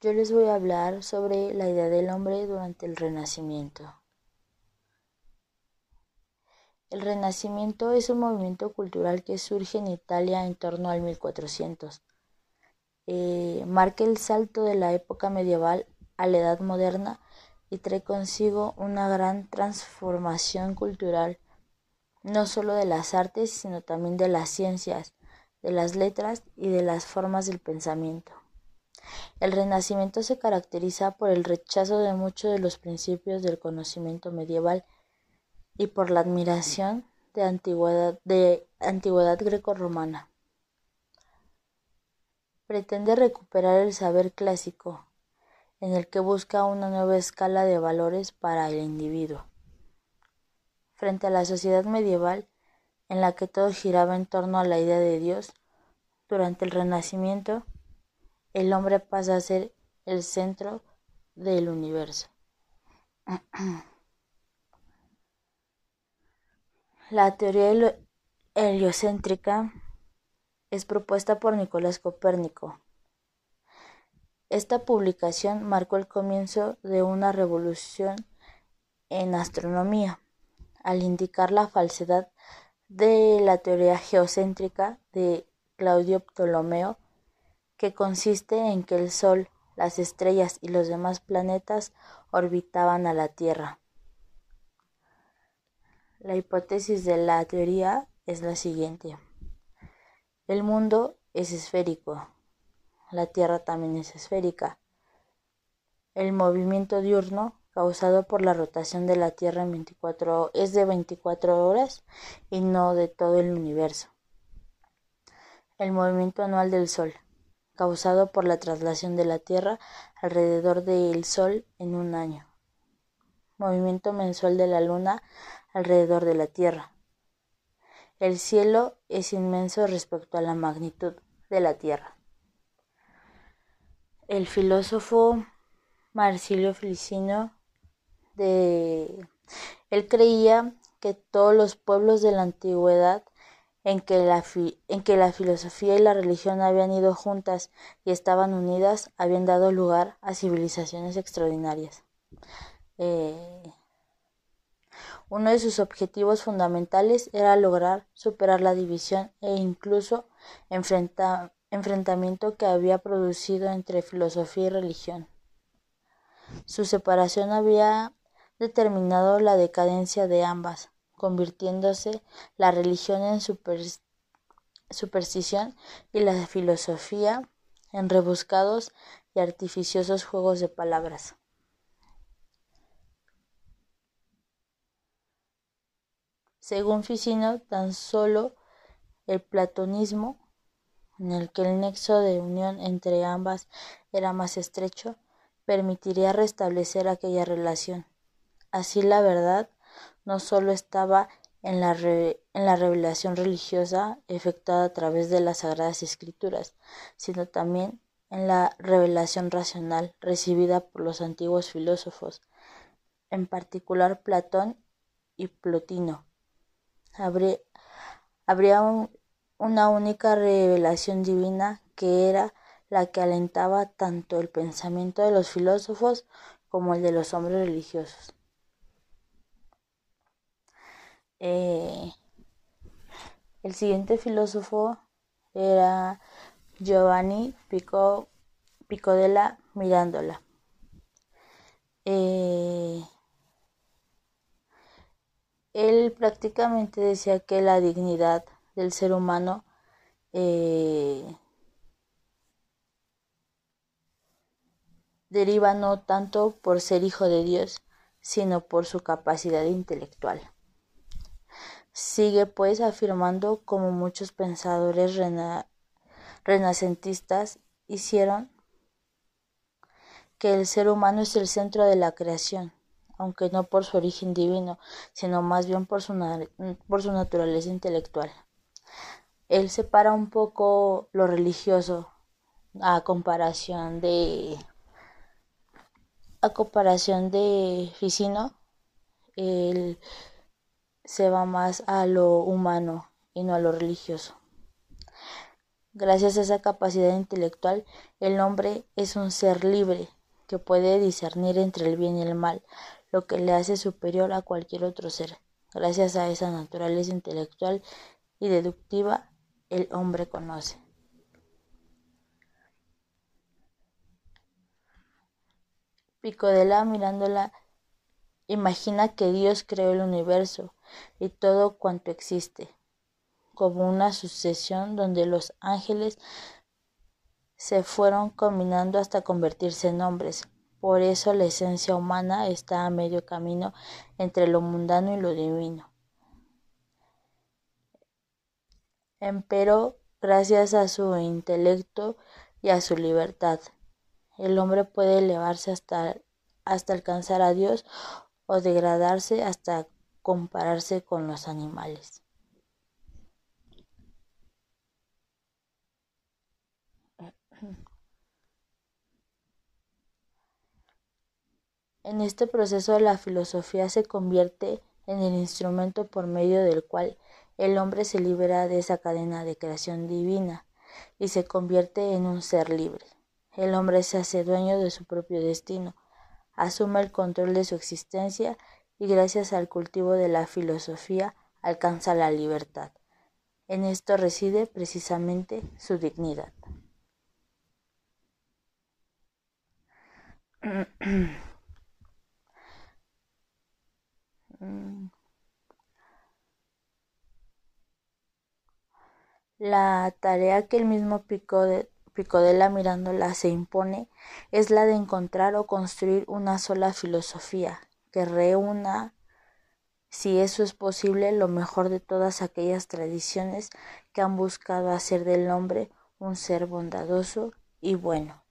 yo les voy a hablar sobre la idea del hombre durante el Renacimiento. El Renacimiento es un movimiento cultural que surge en Italia en torno al 1400. Eh, marca el salto de la época medieval a la edad moderna y trae consigo una gran transformación cultural, no solo de las artes, sino también de las ciencias, de las letras y de las formas del pensamiento. El Renacimiento se caracteriza por el rechazo de muchos de los principios del conocimiento medieval y por la admiración de antigüedad, de antigüedad greco-romana. Pretende recuperar el saber clásico, en el que busca una nueva escala de valores para el individuo. Frente a la sociedad medieval, en la que todo giraba en torno a la idea de Dios, durante el Renacimiento, el hombre pasa a ser el centro del universo. La teoría heliocéntrica es propuesta por Nicolás Copérnico. Esta publicación marcó el comienzo de una revolución en astronomía, al indicar la falsedad de la teoría geocéntrica de Claudio Ptolomeo que consiste en que el Sol, las estrellas y los demás planetas orbitaban a la Tierra. La hipótesis de la teoría es la siguiente. El mundo es esférico. La Tierra también es esférica. El movimiento diurno causado por la rotación de la Tierra en 24, es de 24 horas y no de todo el universo. El movimiento anual del Sol causado por la traslación de la Tierra alrededor del Sol en un año. Movimiento mensual de la Luna alrededor de la Tierra. El cielo es inmenso respecto a la magnitud de la Tierra. El filósofo Marsilio Felicino de él creía que todos los pueblos de la antigüedad en que, la filosofía y la religión habían ido juntas y estaban unidas, habían dado lugar a civilizaciones extraordinarias. Eh, uno de sus objetivos fundamentales era lograr superar la división e incluso enfrentamiento que había producido entre filosofía y religión. Su separación había determinado la decadencia de ambas, convirtiéndose la religión en superstición y la filosofía en rebuscados y artificiosos juegos de palabras. Según Ficino, tan solo el platonismo, en el que el nexo de unión entre ambas era más estrecho, permitiría restablecer aquella relación. Así la verdad no sólo estaba en la, en la revelación religiosa efectuada a través de las Sagradas Escrituras, sino también en la revelación racional recibida por los antiguos filósofos, en particular Platón y Plotino. Habría, habría una única revelación divina que era la que alentaba tanto el pensamiento de los filósofos como el de los hombres religiosos. Eh, el siguiente filósofo era Giovanni Pico, Picodella Mirandola. Eh, él prácticamente decía que la dignidad del ser humano eh, deriva no tanto por ser hijo de Dios, sino por su capacidad intelectual. Sigue pues afirmando como muchos pensadores renacentistas hicieron que el ser humano es el centro de la creación, aunque no por su origen divino, sino más bien por su, por su naturaleza intelectual. Él separa un poco lo religioso a comparación de a comparación de Ficino, el se va más a lo humano y no a lo religioso. Gracias a esa capacidad intelectual, el hombre es un ser libre, que puede discernir entre el bien y el mal, lo que le hace superior a cualquier otro ser. Gracias a esa naturaleza intelectual y deductiva, el hombre conoce. Picodela mirándola imagina que Dios creó el universo y todo cuanto existe, como una sucesión donde los ángeles se fueron combinando hasta convertirse en hombres. Por eso la esencia humana está a medio camino entre lo mundano y lo divino. Empero, gracias a su intelecto y a su libertad, el hombre puede elevarse hasta, hasta alcanzar a Dios o degradarse hasta compararse con los animales. En este proceso la filosofía se convierte en el instrumento por medio del cual el hombre se libera de esa cadena de creación divina y se convierte en un ser libre. El hombre se hace dueño de su propio destino, asume el control de su existencia y gracias al cultivo de la filosofía alcanza la libertad. En esto reside precisamente su dignidad. La tarea que el mismo Picodela mirándola se impone es la de encontrar o construir una sola filosofía que reúna, si eso es posible, lo mejor de todas aquellas tradiciones que han buscado hacer del hombre un ser bondadoso y bueno.